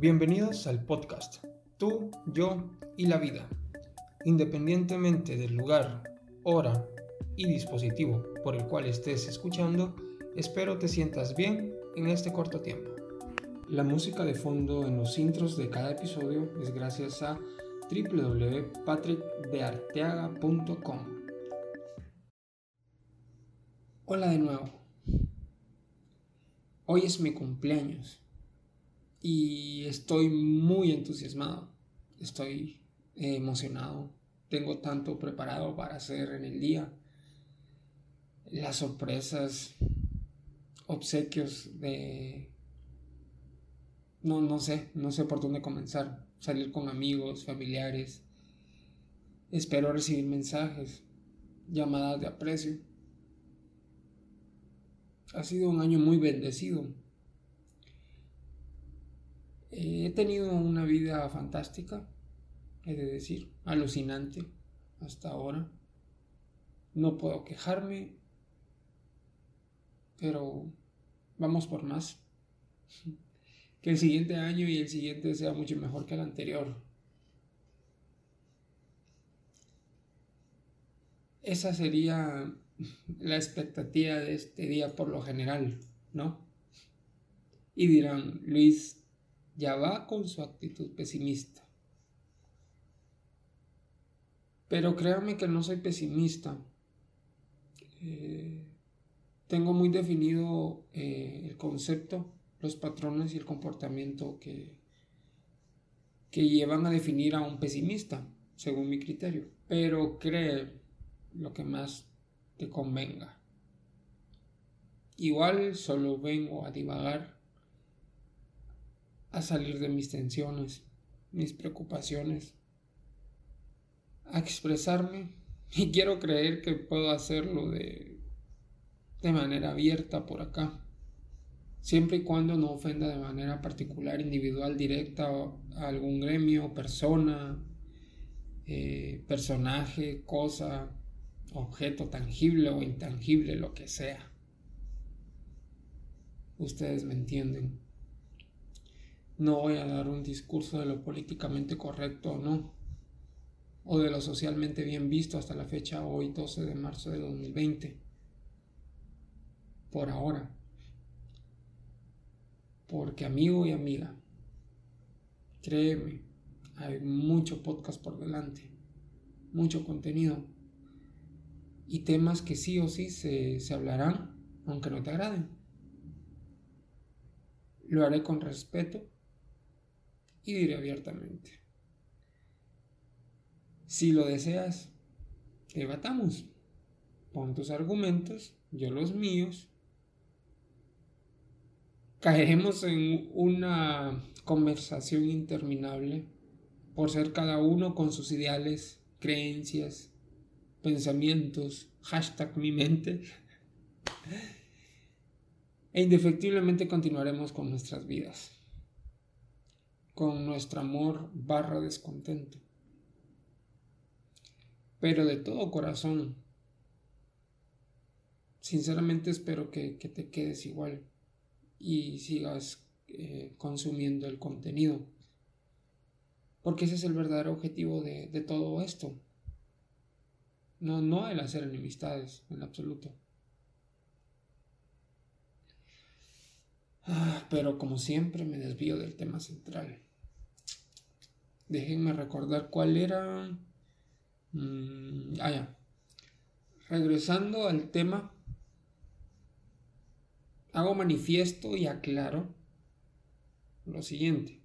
Bienvenidos al podcast Tú, yo y la vida. Independientemente del lugar, hora y dispositivo por el cual estés escuchando, espero te sientas bien en este corto tiempo. La música de fondo en los intros de cada episodio es gracias a www.patrickdearteaga.com. Hola de nuevo. Hoy es mi cumpleaños y estoy muy entusiasmado. Estoy emocionado. Tengo tanto preparado para hacer en el día. Las sorpresas, obsequios de... No, no sé, no sé por dónde comenzar. Salir con amigos, familiares. Espero recibir mensajes, llamadas de aprecio. Ha sido un año muy bendecido eh, he tenido una vida fantástica, he de decir, alucinante hasta ahora. No puedo quejarme, pero vamos por más. Que el siguiente año y el siguiente sea mucho mejor que el anterior. Esa sería la expectativa de este día por lo general, ¿no? Y dirán, Luis, ya va con su actitud pesimista. Pero créanme que no soy pesimista. Eh, tengo muy definido eh, el concepto, los patrones y el comportamiento que, que llevan a definir a un pesimista, según mi criterio. Pero cree lo que más te convenga. Igual solo vengo a divagar a salir de mis tensiones, mis preocupaciones, a expresarme y quiero creer que puedo hacerlo de, de manera abierta por acá, siempre y cuando no ofenda de manera particular, individual, directa a algún gremio, persona, eh, personaje, cosa, objeto tangible o intangible, lo que sea. Ustedes me entienden. No voy a dar un discurso de lo políticamente correcto o no, o de lo socialmente bien visto hasta la fecha hoy 12 de marzo de 2020. Por ahora. Porque amigo y amiga, créeme, hay mucho podcast por delante, mucho contenido y temas que sí o sí se, se hablarán, aunque no te agraden. Lo haré con respeto y diré abiertamente. Si lo deseas, debatamos. Pon tus argumentos, yo los míos. Caeremos en una conversación interminable por ser cada uno con sus ideales, creencias, pensamientos, hashtag mi mente. E indefectiblemente continuaremos con nuestras vidas con nuestro amor barra descontento. Pero de todo corazón, sinceramente espero que, te quedes igual y sigas eh, consumiendo el contenido. Porque ese es el verdadero objetivo de, de todo esto. No, no el hacer enemistades en absoluto. Ah, pero como siempre me desvío del tema central. Déjenme recordar cuál era. Mm, ah, ya. Regresando al tema, hago manifiesto y aclaro lo siguiente.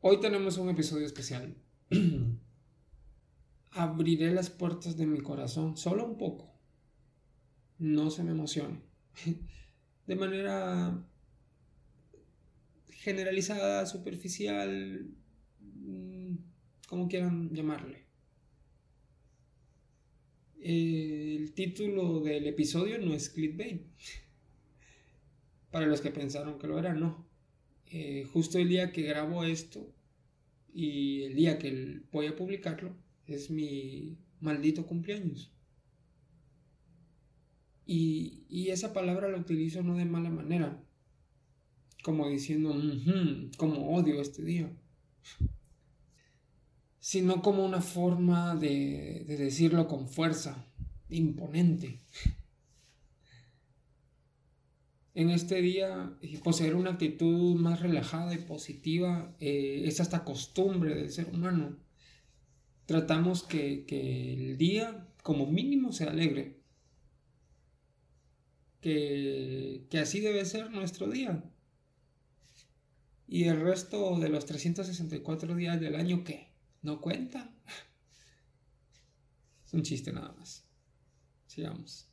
Hoy tenemos un episodio especial. Abriré las puertas de mi corazón solo un poco. No se me emocione. De manera generalizada, superficial, como quieran llamarle. El título del episodio no es clickbait. Para los que pensaron que lo era, no. Eh, justo el día que grabo esto y el día que voy a publicarlo es mi maldito cumpleaños. Y esa palabra la utilizo no de mala manera. como diciendo, como odio este día, sino como una forma de, de decirlo con fuerza, imponente. En este día, poseer una actitud más relajada y positiva eh, es hasta costumbre del ser humano. Tratamos que, que el día, como mínimo, sea alegre. Que, que así debe ser nuestro día. Y el resto de los 364 días del año, ¿qué? ¿No cuentan? Es un chiste nada más. Sigamos.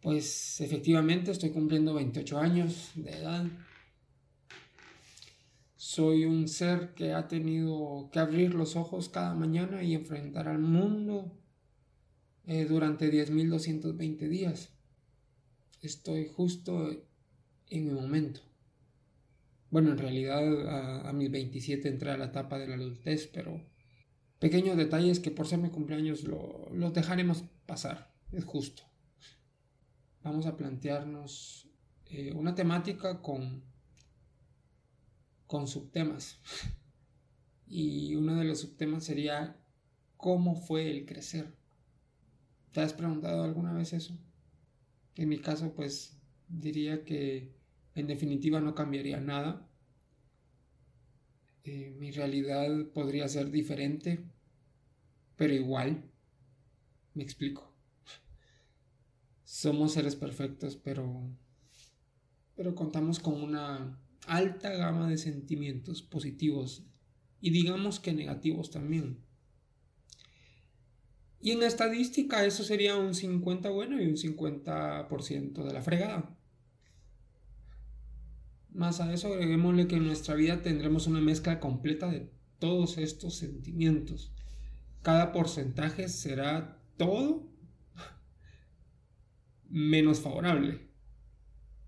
Pues efectivamente estoy cumpliendo 28 años de edad. Soy un ser que ha tenido que abrir los ojos cada mañana y enfrentar al mundo eh, durante 10.220 días. Estoy justo en mi momento. Bueno, en realidad a, mis 27 entré a la etapa de la adultez, pero pequeños detalles que por ser mi cumpleaños los dejaremos pasar, es justo. Vamos a plantearnos eh, una temática con, con subtemas. Y uno de los subtemas sería cómo fue el crecer. ¿Te has preguntado alguna vez eso? En mi caso, pues diría que en definitiva no cambiaría nada. Eh, mi realidad podría ser diferente, pero igual. Me explico. Somos seres perfectos, pero pero contamos con una alta gama de sentimientos positivos y digamos que negativos también. Y en la estadística eso sería un 50 bueno y un 50% de la fregada. Más a eso agreguémosle que en nuestra vida tendremos una mezcla completa de todos estos sentimientos. Cada porcentaje será todo menos favorable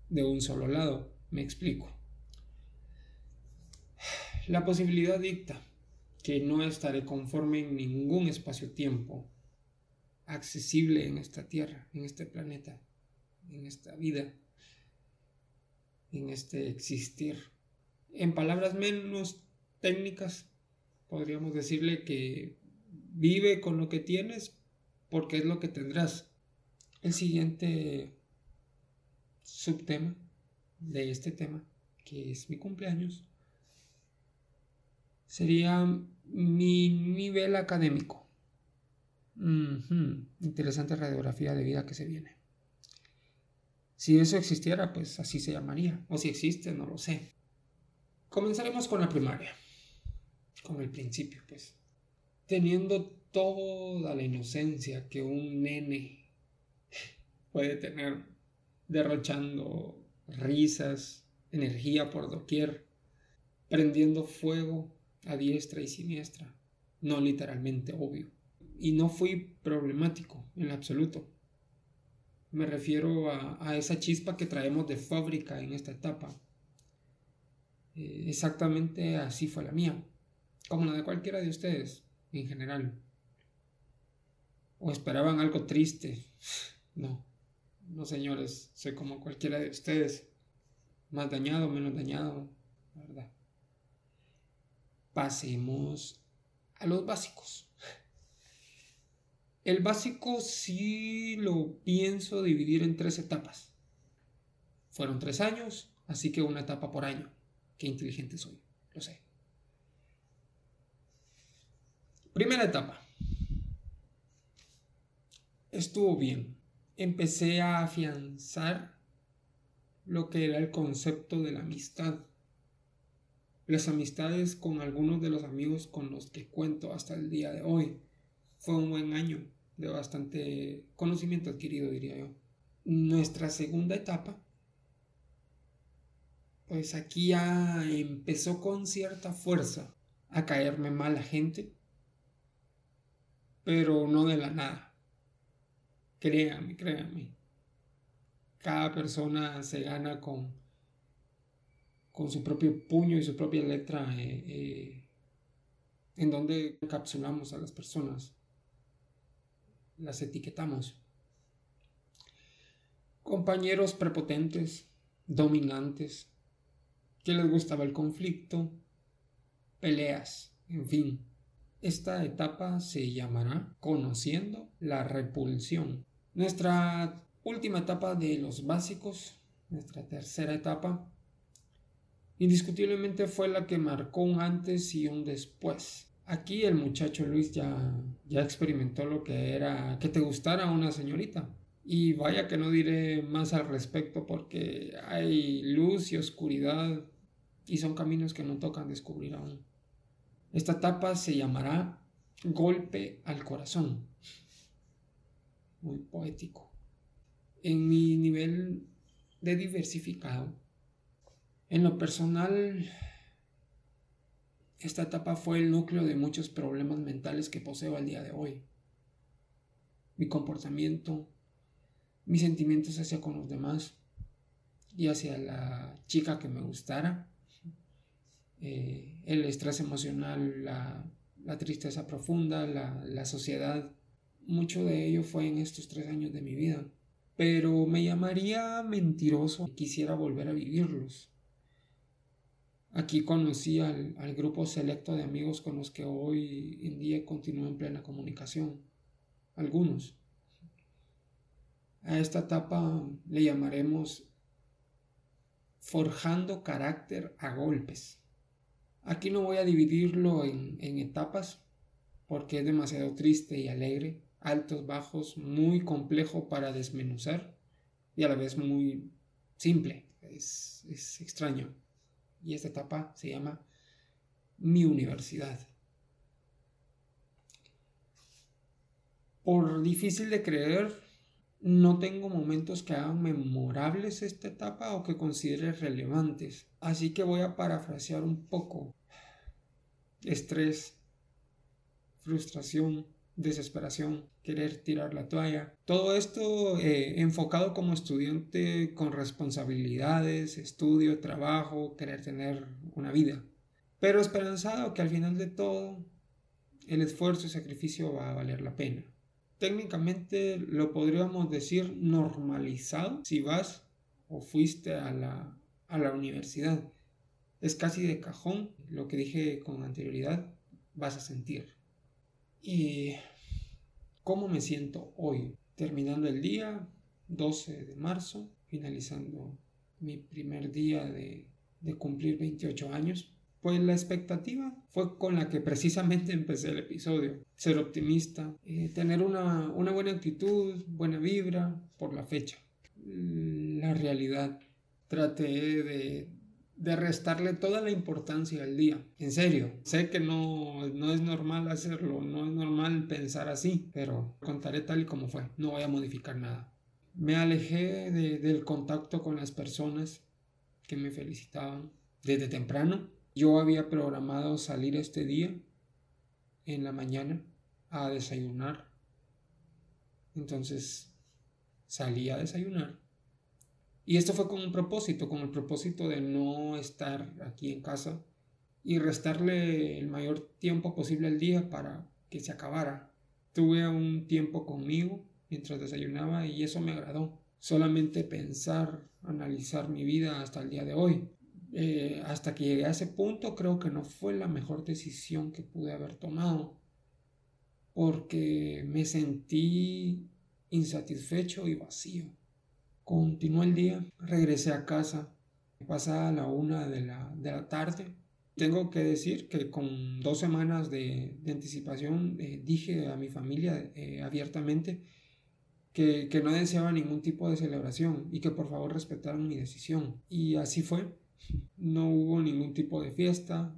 de un solo lado. Me explico. La posibilidad dicta que no estaré conforme en ningún espacio-tiempo accesible en esta tierra, en este planeta, en esta vida en este existir. En palabras menos técnicas, podríamos decirle que vive con lo que tienes porque es lo que tendrás. El siguiente subtema de este tema, que es mi cumpleaños, sería mi nivel académico. Interesante radiografía de vida que se viene. Si eso existiera, pues así se llamaría. O si existe, no lo sé. Comenzaremos con la primaria. Con el principio, pues. Teniendo toda la inocencia que un nene puede tener, derrochando risas, energía por doquier, prendiendo fuego a diestra y siniestra. No literalmente, obvio. Y no fui problemático en absoluto. Me refiero a, esa chispa que traemos de fábrica en esta etapa. Eh, exactamente así fue la mía, como la de cualquiera de ustedes en general. ¿O esperaban algo triste? No, no señores, soy como cualquiera de ustedes, más dañado, menos dañado, verdad. Pasemos a los básicos. El básico sí lo pienso dividir en tres etapas. Fueron tres años, así que una etapa por año. Qué inteligente soy, lo sé. Primera etapa. Estuvo bien. Empecé a afianzar lo que era el concepto de la amistad. Las amistades con algunos de los amigos con los que cuento hasta el día de hoy fue un buen año de bastante conocimiento adquirido, diría yo. Nuestra segunda etapa, pues aquí ya empezó con cierta fuerza a caerme mal la gente, pero no de la nada. Créanme, créanme. Cada persona se gana con, con su propio puño y su propia letra eh, eh, en donde encapsulamos a las personas las etiquetamos. Compañeros prepotentes, dominantes, que les gustaba el conflicto, peleas, en fin. Esta etapa se llamará conociendo la repulsión. Nuestra última etapa de los básicos, nuestra tercera etapa, indiscutiblemente fue la que marcó un antes y un después. Aquí el muchacho Luis ya, ya experimentó lo que era que te gustara una señorita. Y vaya que no diré más al respecto porque hay luz y oscuridad y son caminos que no tocan descubrir aún. Esta etapa se llamará golpe al corazón. Muy poético. En mi nivel de diversificado, en lo personal, esta etapa fue el núcleo de muchos problemas mentales que poseo al día de hoy. Mi comportamiento, mis sentimientos hacia con los demás y hacia la chica que me gustara eh, el estrés emocional, la, tristeza profunda, la, sociedad. Mucho de ello fue en estos tres años de mi vida. Pero me llamaría mentiroso. Quisiera volver a vivirlos. Aquí conocí al, grupo selecto de amigos con los que hoy en día continúo en plena comunicación. Algunos. A esta etapa le llamaremos forjando carácter a golpes. Aquí no voy a dividirlo en, etapas porque es demasiado triste y alegre, altos, bajos, muy complejo para desmenuzar y a la vez muy simple, es extraño. Y esta etapa se llama mi universidad. Por difícil de creer, no tengo momentos que hagan memorables esta etapa o que considere relevantes. Así que voy a parafrasear un poco. Estrés, frustración, desesperación, querer tirar la toalla. Todo esto eh, enfocado como estudiante con responsabilidades, estudio, trabajo, querer tener una vida. Pero esperanzado que al final de todo el esfuerzo y sacrificio va a valer la pena técnicamente lo podríamos decir normalizado si vas o fuiste a la, a la universidad. Es casi de cajón lo que dije con anterioridad, vas a sentir. ¿Y cómo me siento hoy? Terminando el día, 12 de marzo, finalizando mi primer día de, de cumplir 28 años. Pues la expectativa fue con la que precisamente empecé el episodio. Ser optimista, eh, tener una, una buena actitud, buena vibra por la fecha. La realidad. Traté de, de restarle toda la importancia al día. En serio, sé que no, no es normal hacerlo, no es normal pensar así, pero contaré tal y como fue. No voy a modificar nada. Me alejé de, del contacto con las personas que me felicitaban desde temprano yo había programado salir este día en la mañana a desayunar. Entonces salí a desayunar. Y esto fue con un propósito, con el propósito de no estar aquí en casa y restarle el mayor tiempo posible al día para que se acabara. Tuve un tiempo conmigo mientras desayunaba y eso me agradó. Solamente pensar, analizar mi vida hasta el día de hoy. Eh, hasta que llegué a ese punto creo que no fue la mejor decisión que pude haber tomado porque me sentí insatisfecho y vacío. Continuó el día, regresé a casa, pasada la una de la, de la tarde. Tengo que decir que con dos semanas de, anticipación eh, dije a mi familia eh, abiertamente que, que no deseaba ningún tipo de celebración y que por favor respetaran mi decisión. Y así fue. No hubo ningún tipo de fiesta,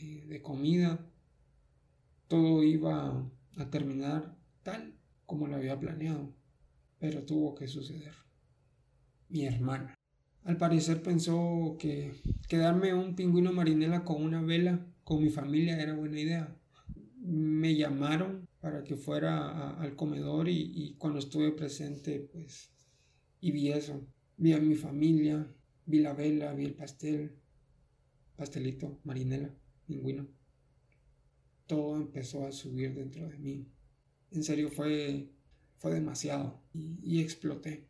de, comida. Todo iba a terminar tal como lo había planeado, pero tuvo que suceder. Mi hermana. Al parecer pensó que quedarme un pingüino marinela con una vela con mi familia era buena idea. Me llamaron para que fuera al comedor y, cuando estuve presente, pues, y vi eso. Vi a mi familia, Vi la vela, vi el pastel, pastelito, marinela, pingüino. Todo empezó a subir dentro de mí. En serio fue, fue demasiado y, exploté.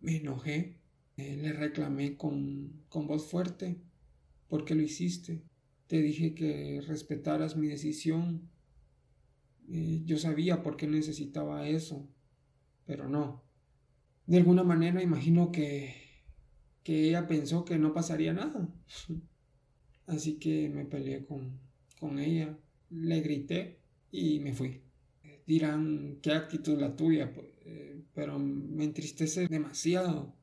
Me enojé, Eh, le reclamé con, con voz fuerte. ¿Por qué lo hiciste? Te dije que respetaras mi decisión. Eh, yo sabía por qué necesitaba eso, pero no. De alguna manera imagino que, que ella pensó que no pasaría nada. Así que me peleé con, con ella, le grité y me fui. Dirán, qué actitud la tuya, pues, eh, pero me entristece demasiado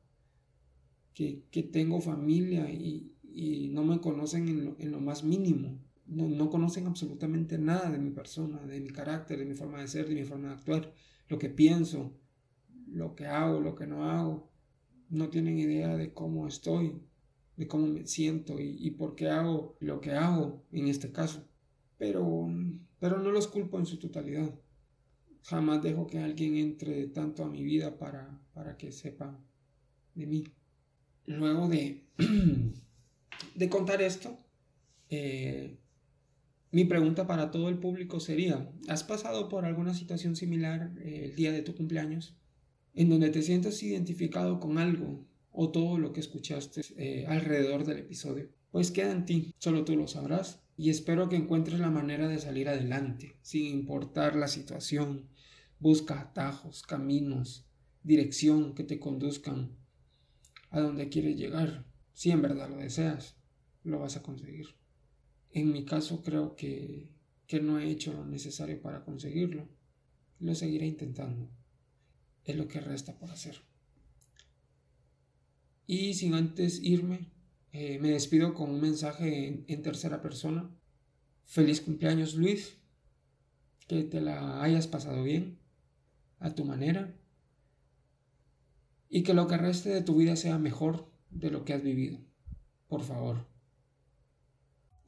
que, que tengo familia y, y, no me conocen en lo, en lo más mínimo. No, no, conocen absolutamente nada de mi persona, de mi carácter, de mi forma de ser, de mi forma de actuar, lo que pienso, lo que hago, lo que no hago. No tienen idea de cómo estoy, de cómo me siento y, y por qué hago lo que hago en este caso. Pero, pero no los culpo en su totalidad. Jamás dejo que alguien entre tanto a mi vida para, para que sepa de mí. Luego de, de contar esto, eh, mi pregunta para todo el público sería, ¿has pasado por alguna situación similar eh, el día de tu cumpleaños? En donde te sientes identificado con algo o todo lo que escuchaste eh, alrededor del episodio. Pues queda en ti, solo tú lo sabrás y espero que encuentres la manera de salir adelante, sin importar la situación. Busca atajos, caminos, dirección que te conduzcan a donde quieres llegar. Si en verdad lo deseas, lo vas a conseguir. En mi caso creo que, que no he hecho lo necesario para conseguirlo. Lo seguiré intentando. Es lo que resta por hacer. Y sin antes irme, eh, me despido con un mensaje en, tercera persona. Feliz cumpleaños Luis. Que te la hayas pasado bien, a tu manera. Y que lo que reste de tu vida sea mejor de lo que has vivido. Por favor.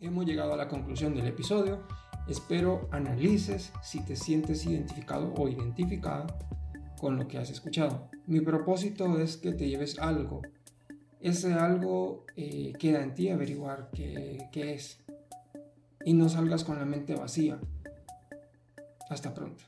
Hemos llegado a la conclusión del episodio. Espero analices si te sientes identificado o identificada con lo que has escuchado. Mi propósito es que te lleves algo ese algo eh, queda en ti averiguar qué, qué es. Y no salgas con la mente vacía. Hasta pronto.